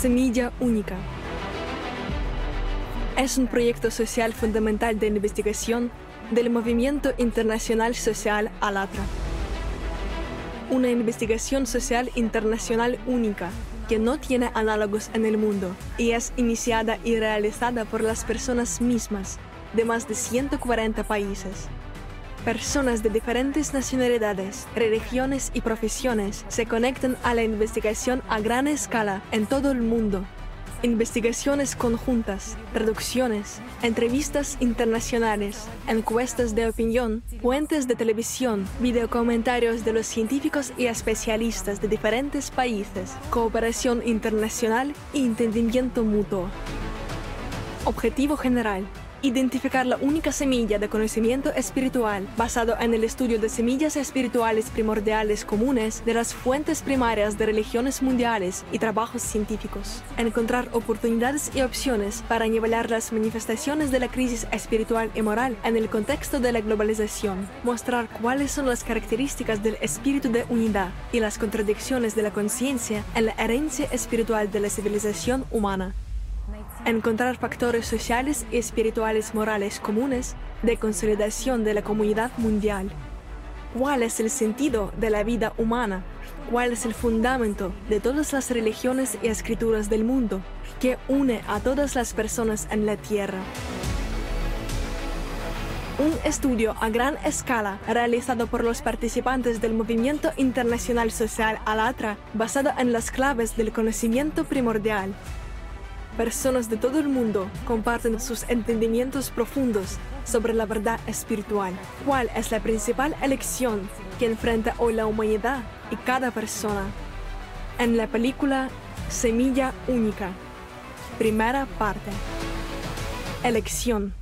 Semilla Única. Es un proyecto social fundamental de investigación del Movimiento Internacional Social Alatra. Una investigación social internacional única que no tiene análogos en el mundo y es iniciada y realizada por las personas mismas de más de 140 países. Personas de diferentes nacionalidades, religiones y profesiones se conectan a la investigación a gran escala en todo el mundo. Investigaciones conjuntas, traducciones, entrevistas internacionales, encuestas de opinión, puentes de televisión, videocomentarios de los científicos y especialistas de diferentes países, cooperación internacional e entendimiento mutuo. Objetivo general Identificar la única semilla de conocimiento espiritual basado en el estudio de semillas espirituales primordiales comunes de las fuentes primarias de religiones mundiales y trabajos científicos. Encontrar oportunidades y opciones para nivelar las manifestaciones de la crisis espiritual y moral en el contexto de la globalización. Mostrar cuáles son las características del espíritu de unidad y las contradicciones de la conciencia en la herencia espiritual de la civilización humana encontrar factores sociales y espirituales morales comunes de consolidación de la comunidad mundial. ¿Cuál es el sentido de la vida humana? ¿Cuál es el fundamento de todas las religiones y escrituras del mundo que une a todas las personas en la Tierra? Un estudio a gran escala realizado por los participantes del Movimiento Internacional Social Alatra basado en las claves del conocimiento primordial personas de todo el mundo comparten sus entendimientos profundos sobre la verdad espiritual. ¿Cuál es la principal elección que enfrenta hoy la humanidad y cada persona? En la película Semilla Única, primera parte. Elección.